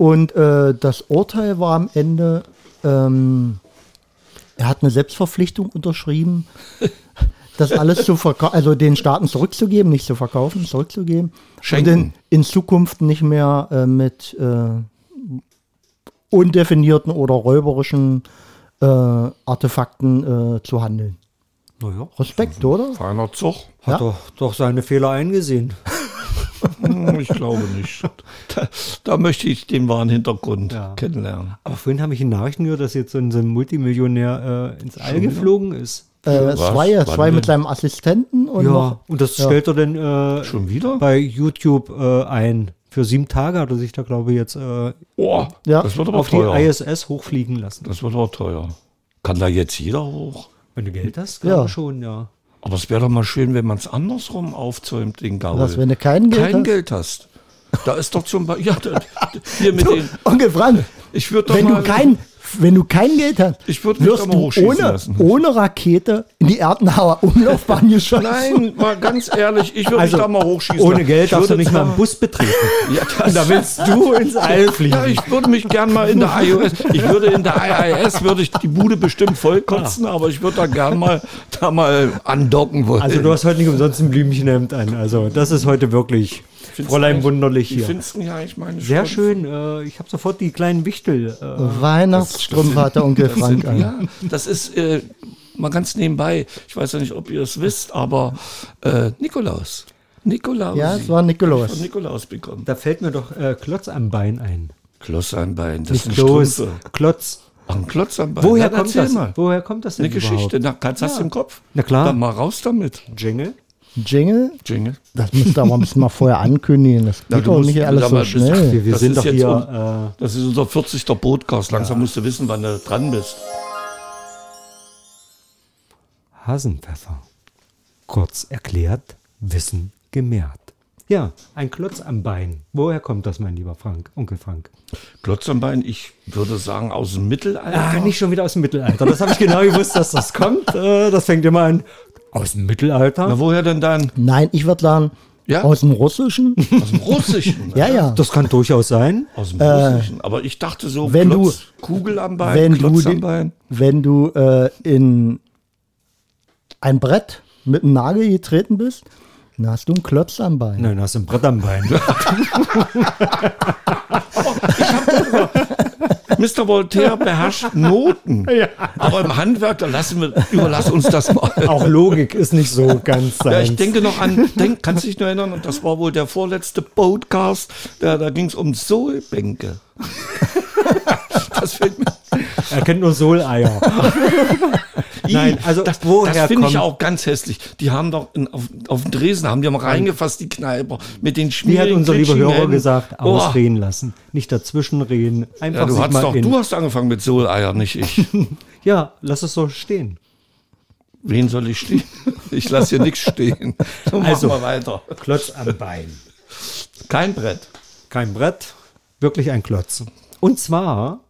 Und äh, das Urteil war am Ende, ähm, er hat eine Selbstverpflichtung unterschrieben, das alles zu verkaufen, also den Staaten zurückzugeben, nicht zu verkaufen, zurückzugeben. Schenken. Und in, in Zukunft nicht mehr äh, mit äh, undefinierten oder räuberischen äh, Artefakten äh, zu handeln. Naja, Respekt, oder? Feiner Zug? hat Ja. doch, doch seine Fehler eingesehen. Hm, Ich glaube nicht. Da, da möchte ich den wahren Hintergrund Ja. kennenlernen. Aber vorhin habe ich in Nachrichten gehört, dass jetzt so ein, so ein Multimillionär äh, ins All geflogen ist. Äh, zwei, Wann zwei denn? mit seinem Assistenten und Ja, noch, und das ja. stellt er dann äh, Schon wieder? bei YouTube äh, ein. Für sieben Tage hat er sich da, glaube ich, jetzt äh, Oh, Ja. das wird aber auf die teuer. ISS hochfliegen lassen. Das wird aber teuer. Kann da jetzt jeder hoch? Wenn du Geld hast, Ja. glaube ich schon, ja. Aber es wäre doch mal schön, wenn man es andersrum aufzäumt, den Gaul. was, wenn du kein Geld Kein hast? Geld hast. Da ist doch zum Beispiel, ja, hier mit den, Onkel Frank, ich würde doch wenn du kein, wenn du kein Geld hast, Ich würd mich wirst du hochschießen ohne, lassen. ohne Rakete in die Erdenauer Umlaufbahn geschossen. Nein, mal ganz ehrlich, ich würde Also, mich da mal hochschießen. Ohne Geld Ich darfst du würde nicht mal einen Bus betreten. Ja, da willst du ins All fliegen. Ja, ich würde mich gern mal in der iOS, ich würde in der IIS, würde ich die Bude bestimmt voll kotzen, aber ich würde da gern mal, da mal andocken wollen. Also du hast heute nicht umsonst ein Blümchenhemd an. Also das ist heute wirklich Fräulein Wunderlich Wie hier. findest du eigentlich meine Sehr schön. Äh, ich habe sofort die kleinen Wichtel. Äh, Weihnachtsstrümpfe hat der Onkel Das Frank an. ja, das ist äh, mal ganz nebenbei. Ich weiß ja nicht, ob ihr es wisst, aber äh, Nikolaus. Nikolaus. Ja, es war Nikolaus. Von Nikolaus bekommen. da fällt mir doch äh, Klotz am Bein ein. Kloß am Bein. Das sind Kloß, Strümpfe. Klotz. Ach, ein Klotz am Bein. Woher Ja, kommt das? Mal. Woher kommt das denn Eine Geschichte. überhaupt? Na, kannst du im Kopf? Na klar. Dann mal raus damit. Jingle? Jingle, Jingle. das müsst ihr aber ein bisschen mal vorher ankündigen. Das Ja, geht du doch musst- nicht alles so schnell. Wir, wir Das sind ist doch hier. Das ist unser 40. Podcast. Langsam musst du wissen, wann du dran bist. Äh, Hasenpfeffer. Kurz erklärt, Wissen gemehrt. Ja, ein Klotz am Bein. Woher kommt das, mein lieber Frank, Onkel Frank? Klotz am Bein, ich würde sagen, aus dem Mittelalter. Ah, nicht schon wieder aus dem Mittelalter. Das habe ich genau gewusst, dass das kommt. Äh, das fängt immer an. Aus dem Mittelalter? Na, woher denn dann? Nein, ich würde sagen, Ja? aus dem Russischen. Aus dem Russischen. ja, ja. Das kann durchaus sein. Aus dem Russischen. Aber ich dachte so, Äh, wenn Klotz, Kugel am Bein, wenn Klotz du, am Bein. wenn du äh, in ein Brett mit einem Nagel getreten bist, dann hast du einen Klotz am Bein. Nein, hast du ein Brett am Bein. Mr. Voltaire beherrscht Noten. Aber im Handwerk, da lassen wir, überlass uns das mal. Auch Logik ist nicht so ganz sein. Ja, ich denke noch an, denk, kannst du dich noch erinnern, und das war wohl der vorletzte Podcast, da, da ging es um Sohlbänke. Das fällt mir Er kennt nur Soleier. Nein, also das, woher das finde ich auch ganz hässlich. Die haben doch in, auf, auf den Dresden haben die mal reingefasst, die Kneiper, mit den Wie hat schmierigen unser lieber Hörer gesagt, Oh, ausreden lassen. Nicht dazwischenreden. Einfach Ja, du, hast doch, in. du hast angefangen mit Soleier, nicht ich. Ja, lass es so stehen. Wen soll ich stehen? Ich lasse hier nichts stehen. So, Also. machen wir weiter. Klotz am Bein. Kein Brett. Kein Brett, wirklich ein Klotz. Und zwar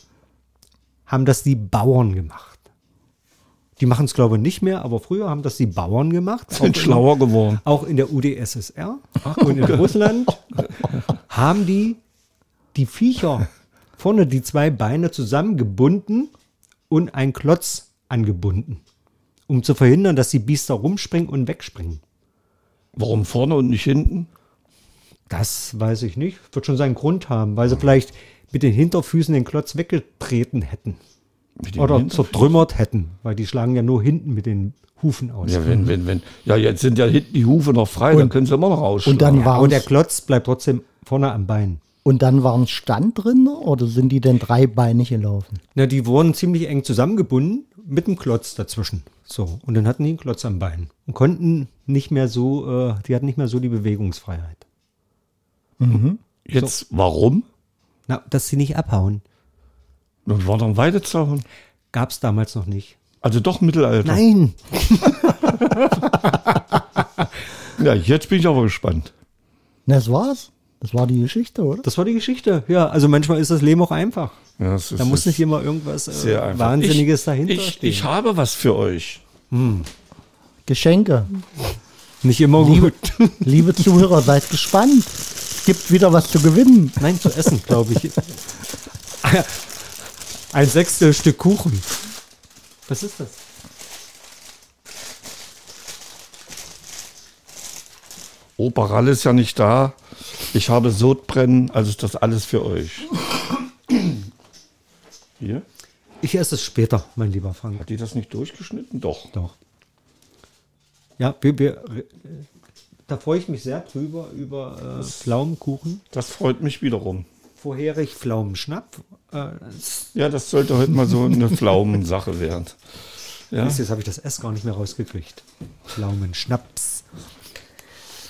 haben das die Bauern gemacht. Die machen es, glaube ich, nicht mehr, aber früher haben das die Bauern gemacht. Sind Auch in- schlauer geworden. Auch in der UdSSR und in Russland haben die die Viecher vorne die zwei Beine zusammengebunden und einen Klotz angebunden, um zu verhindern, dass die Biester rumspringen und wegspringen. Warum vorne und nicht hinten? Das weiß ich nicht. Wird schon seinen Grund haben, weil sie vielleicht mit den Hinterfüßen den Klotz weggetreten hätten. Oder zertrümmert hätten, weil die schlagen ja nur hinten mit den Hufen aus. Ja, wenn, wenn, wenn. Ja, jetzt sind ja hinten die Hufe noch frei, dann können sie immer noch rausschlagen. Und dann Ja, war und der Klotz bleibt trotzdem vorne am Bein. und dann waren Stand drin oder sind die denn dreibeinig gelaufen? Na, die wurden ziemlich eng zusammengebunden mit einem Klotz dazwischen. So. Und dann hatten die einen Klotz am Bein und konnten nicht mehr so, äh, die hatten nicht mehr so die Bewegungsfreiheit. Jetzt, warum? Na, dass sie nicht abhauen. Nun war doch ein Weidezaun. Gab es damals noch nicht. Also doch Mittelalter. Nein. Ja, jetzt bin ich aber gespannt. Na, Das war's. Das war die Geschichte, oder? Das war die Geschichte. Ja, also manchmal ist das Leben auch einfach. Ja, das ist, Da muss nicht immer irgendwas äh. Wahnsinniges ich, dahinter ich, stehen. Ich habe was für euch. Geschenke. nicht immer Liebe, gut. liebe Zuhörer, seid gespannt. Es gibt wieder was zu gewinnen. Nein, zu essen, glaube ich. Ein Sechstel Stück Kuchen. Was ist das? Opa Rall ist ja nicht da. Ich habe Sodbrennen, also ist das alles für euch. Hier? Ich esse es später, mein lieber Frank. Hat die das nicht durchgeschnitten? Doch. Doch. Ja, wir, wir, äh, da freue ich mich sehr drüber, über äh, Pflaumenkuchen. Das freut mich wiederum. Vorherig Pflaumenschnapp. Äh, Ja, das sollte heute mal so eine Pflaumensache werden. Ja? Jetzt habe ich das S gar nicht mehr rausgekriegt. Pflaumenschnaps.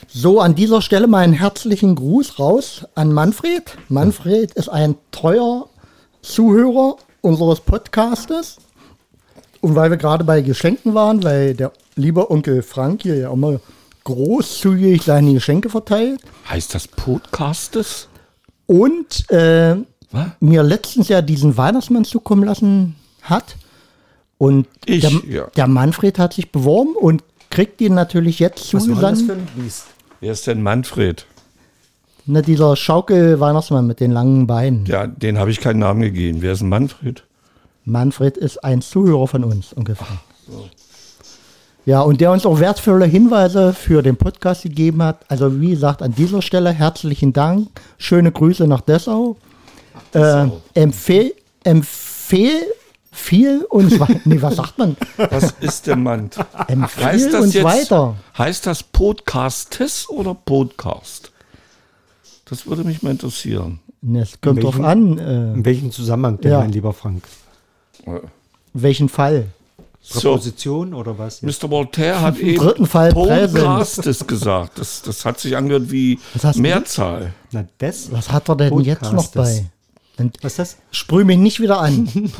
So, an dieser Stelle meinen herzlichen Gruß raus an Manfred. Manfred ist ein treuer Zuhörer unseres Podcastes. Und weil wir gerade bei Geschenken waren, weil der liebe Onkel Frank hier ja immer großzügig seine Geschenke verteilt. Heißt das Podcastes? Und äh, mir letztens ja diesen Weihnachtsmann zukommen lassen hat. Und Ich, der, ja. der Manfred hat sich beworben und kriegt ihn natürlich jetzt zugesandt. Wer ist denn Manfred? Ne, dieser Schaukel-Weihnachtsmann mit den langen Beinen. Ja, den habe ich keinen Namen gegeben. Wer ist denn Manfred? Manfred ist ein Zuhörer von uns ungefähr. Ja, und der uns auch wertvolle Hinweise für den Podcast gegeben hat. Also wie gesagt, an dieser Stelle herzlichen Dank. Schöne Grüße nach Dessau. Äh, empfehl, empfehl viel uns weiter. Nee, was sagt man? Was ist der Mann? Empfehl Heißt das uns jetzt, weiter. heißt das Podcastes oder Podcast? Das würde mich mal interessieren. Es kommt drauf Welchen- an, äh, In welchem Zusammenhang denn, Ja. mein lieber Frank? welchen Fall. So, Präposition oder was? jetzt? Mr. Voltaire hat Im eben dritten Fall Podcastes gesagt. Das, das hat sich angehört wie? Mehrzahl. Na, das? Was hat er denn jetzt noch Podcastes. bei? Und Was ist das? Sprüh mich nicht wieder an.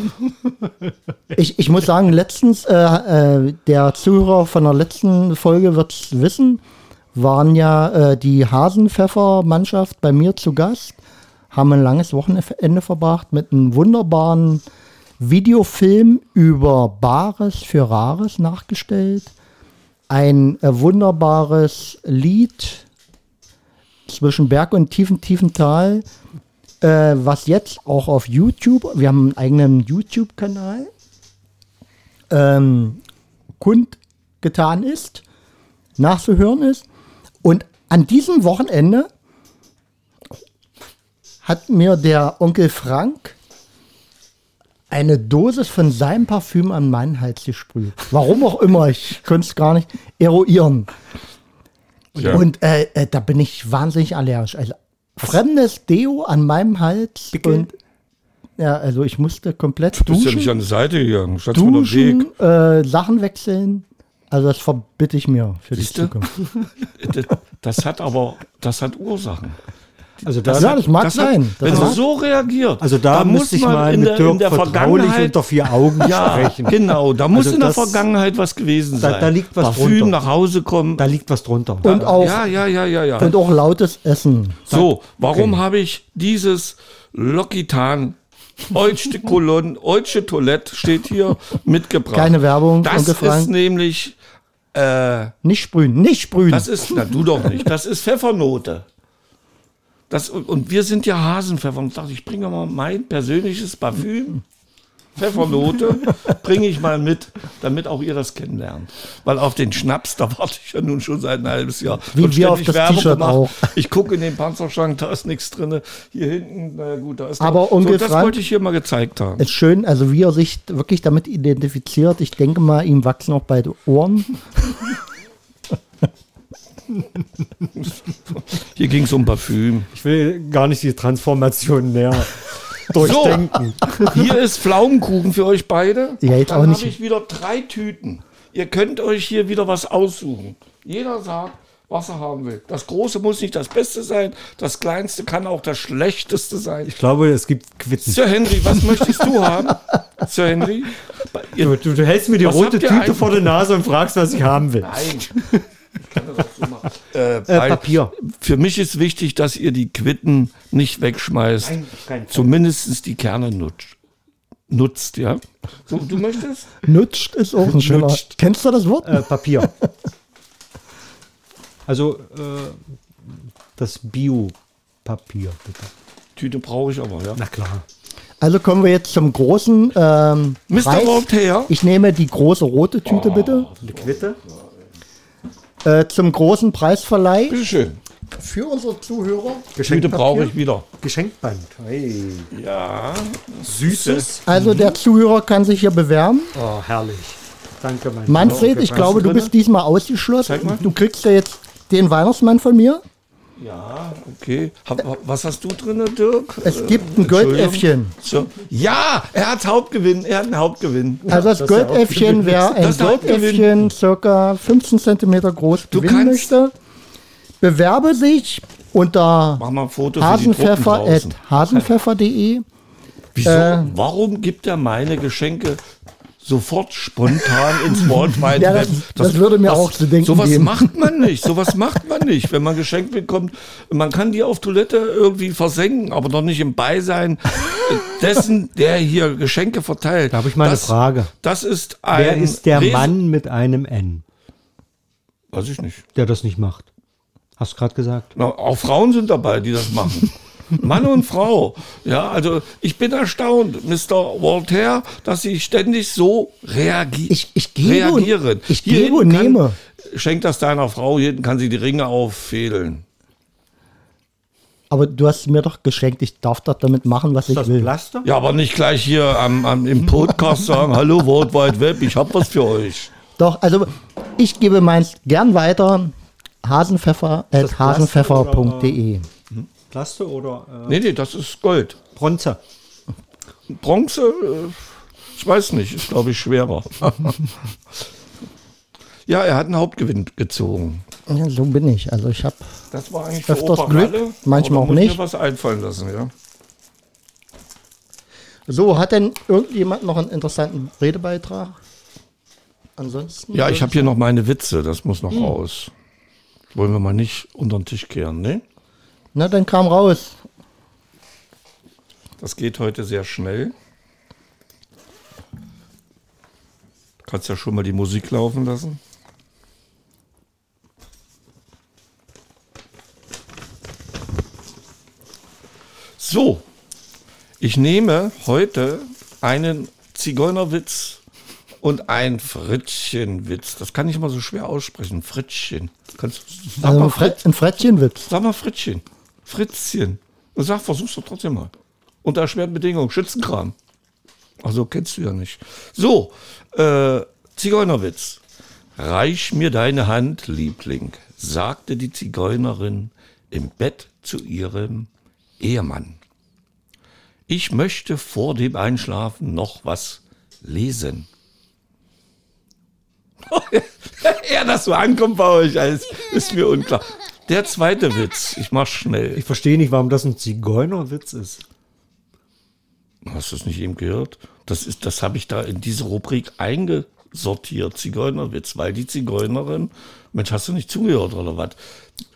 ich, ich muss sagen, letztens, äh, äh, der Zuhörer von der letzten Folge wird es wissen, waren ja äh, die Hasenpfeffer-Mannschaft bei mir zu Gast, haben ein langes Wochenende verbracht mit einem wunderbaren Videofilm über Bares für Rares nachgestellt. Ein äh, wunderbares Lied zwischen Berg und tiefen, tiefen Tal äh, was jetzt auch auf YouTube, wir haben einen eigenen YouTube-Kanal, ähm, kundgetan ist, nachzuhören ist. Und an diesem Wochenende hat mir der Onkel Frank eine Dosis von seinem Parfüm an meinen Hals gesprüht. Warum auch immer, ich könnte es gar nicht eruieren. Ja. Und äh, äh, da bin ich wahnsinnig allergisch. Also fremdes Deo an meinem Hals Pickel? und Ja, also ich musste komplett Du bist ja duschen, nicht an die Seite gegangen. Weg. duschen äh, Sachen wechseln. Also das verbitte ich mir für die Siehste? Zukunft. Das, das hat aber, das hat Ursachen. Also da, Ja, das mag Das sein. Hat, Das wenn sie so reagiert, also da, muss ich mal in mit der, Dirk in der vertraulich Vergangenheit unter vier Augen Ja, sprechen. genau. Da muss Also in der das- Vergangenheit was gewesen Da- sein. da liegt was Parfüm drunter. nach Hause kommen. Da liegt was drunter. Und auch, ja, ja, ja, ja, ja. und auch lautes Essen. So, warum habe ich dieses Lokitan Deutsche Kolonne, Deutsche Toilette steht hier mitgebracht. Keine Werbung, Das ist nämlich, äh, Nicht sprühen, nicht sprühen. das ist, na du doch nicht, das ist Pfeffernote. Das, und, wir sind ja Hasenpfeffer. Und ich dachte, ich bringe mal mein persönliches Parfüm. Pfeffernote bringe ich mal mit, damit auch ihr das kennenlernt. Weil auf den Schnaps, da warte ich ja nun schon seit ein halbes Jahr. Wie wir auf das Werbung T-Shirt auch. Ich gucke in den Panzerschrank, da ist nichts drin. Hier hinten, na gut, da ist Aber noch- so, Das wollte ich hier mal gezeigt haben. ist schön, also wie er sich wirklich damit identifiziert. Ich denke mal, ihm wachsen auch beide Ohren. Hier ging es um Parfüm. Ich will gar nicht die Transformation näher durchdenken. Hier ist Pflaumenkuchen für euch beide. Ja, jetzt Dann auch nicht. habe ich wieder drei Tüten. Ihr könnt euch hier wieder was aussuchen. Jeder sagt, was er haben will. Das Große muss nicht das Beste sein. Das Kleinste kann auch das Schlechteste sein. Ich glaube, es gibt Quitten. Sir Henry, was möchtest du haben? Sir Henry? Ihr, Du, du, du hältst mir die rote Tüte vor der Nase und fragst, was ich haben will. Nein. Ich kann das auch so machen. Äh, Äh, Papier. Für mich ist wichtig, dass ihr die Quitten nicht wegschmeißt. Nein. Zumindest die Kerne nutzt. Nutzt, ja. So, du möchtest? Nutscht ist auch ein schöner. Kennst du das Wort? Äh, Papier. Also äh, das Bio-Papier, bitte. Tüte brauche ich aber, ja. Na klar. Also kommen wir jetzt zum großen ähm, Mr. Voltaire. Ich nehme die große rote Tüte bitte. Eine Quitte? Äh, zum großen Preisverleih Bitteschön. für unsere Zuhörer. Tüte brauche ich wieder. Geschenkband. Hey. Ja. Süßes. Also der Zuhörer kann sich hier bewerben. Oh, herrlich. Danke, mein Manfred, ich glaube, du bist diesmal ausgeschlossen. Zeig mal. Du kriegst ja jetzt den Weihnachtsmann von mir. Ja, okay. Hab, was hast du drin, Dirk? Es gibt ein. Goldäffchen. So. Ja, er hat Hauptgewinn. Er hat einen Hauptgewinn. Also das, Goldäffchen, wer ein Goldäffchen circa 15 cm groß Du gewinnen kannst- möchte, bewerbe sich unter Mach mal ein Foto für die hasenpfeffer Truppen draußen. at hasenpfeffer.de. Wieso? Äh, Warum gibt er meine Geschenke sofort spontan ins World Wide Ja, Web? das- das würde mir auch zu denken Sowas geben. macht man nicht. Sowas macht man nicht. Wenn man Geschenk bekommt, man kann die auf Toilette irgendwie versenken, aber doch nicht im Beisein dessen, der hier Geschenke verteilt. Da habe ich mal eine das, Frage. Das ist ein. Wer ist der Res- Mann mit einem N, Weiß ich nicht. der das nicht macht? Hast du gerade gesagt? Na, auch Frauen sind dabei, die das machen. Mann und Frau. Ja, also ich bin erstaunt, Mr. Voltaire, dass sie ständig so reagi Ich- ich gebe und- reagieren. ich gebe und nehme. Schenk das deiner Frau, hier hinten kann sie die Ringe auffädeln. Aber du hast mir doch geschenkt, ich darf doch damit machen, was ich will. Plaster? Ja, aber nicht gleich hier am, am, im Podcast sagen, hallo World Wide Web, ich hab was für euch. Doch, also ich gebe meins gern weiter. Hasenpfeffer at das hasenpfeffer.de. Plaste oder äh, Nee, nee, das ist Gold. Bronze? Bronze, äh, ich weiß nicht, ist glaube ich schwerer. ja, er hat einen Hauptgewinn gezogen. Ja, so bin ich. Also ich habe Das war eigentlich für Öfters Glück, manchmal auch nicht. mir was einfallen lassen, ja. So, hat denn irgendjemand noch einen interessanten Redebeitrag? Ansonsten? Ja, ich habe hier noch meine Witze, das muss Hm. noch raus. Wollen wir mal nicht unter den Tisch kehren, ne? Na, dann kam raus. Das geht heute sehr schnell. Du kannst ja schon mal die Musik laufen lassen. So, ich nehme heute einen Zigeunerwitz und ein Frittchenwitz. Das kann ich mal so schwer aussprechen. Frittchen. Kannst, sag, Also mal ein, Fritz, ein Frettchenwitz. sag mal Frittchen. Fritzchen. Und sag, versuch's doch trotzdem mal. Unter erschwerten Bedingungen. Schützenkram. Also kennst du ja nicht. So, äh, Zigeunerwitz. Reich mir deine Hand, Liebling, sagte die Zigeunerin im Bett zu ihrem Ehemann. ich möchte vor dem Einschlafen noch was lesen. ja, das so ankommt bei euch, ist mir unklar. Der zweite Witz, ich mach schnell. Ich verstehe nicht, warum das ein Zigeunerwitz ist. Hast du es nicht eben gehört? Das ist, das habe ich da in diese Rubrik eingesortiert, Zigeunerwitz, weil die Zigeunerin, Mensch, hast du nicht zugehört oder was?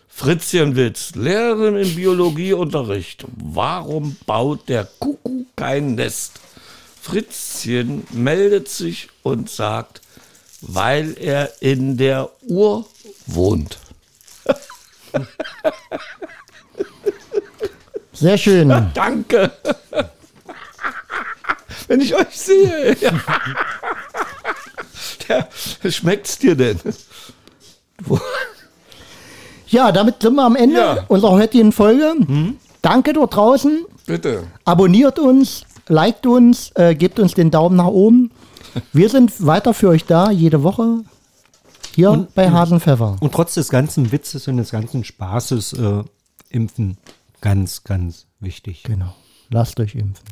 Fritzchenwitz, Lehrerin im Biologieunterricht. Warum baut der Kuckuck kein Nest? Fritzchen meldet sich und sagt, weil er in der Uhr wohnt. Sehr schön. Danke. Wenn ich euch sehe. Ja. Schmeckt's dir denn? Ja, damit sind wir am Ende Ja. unserer heutigen Folge. Danke dort draußen. Bitte. Abonniert uns, liked uns, äh, gebt uns den Daumen nach oben. Wir sind weiter für euch da, jede Woche. Hier bei Hasenpfeffer. Und trotz des ganzen Witzes und des ganzen Spaßes äh, impfen ganz, ganz wichtig. Genau. Lasst euch impfen.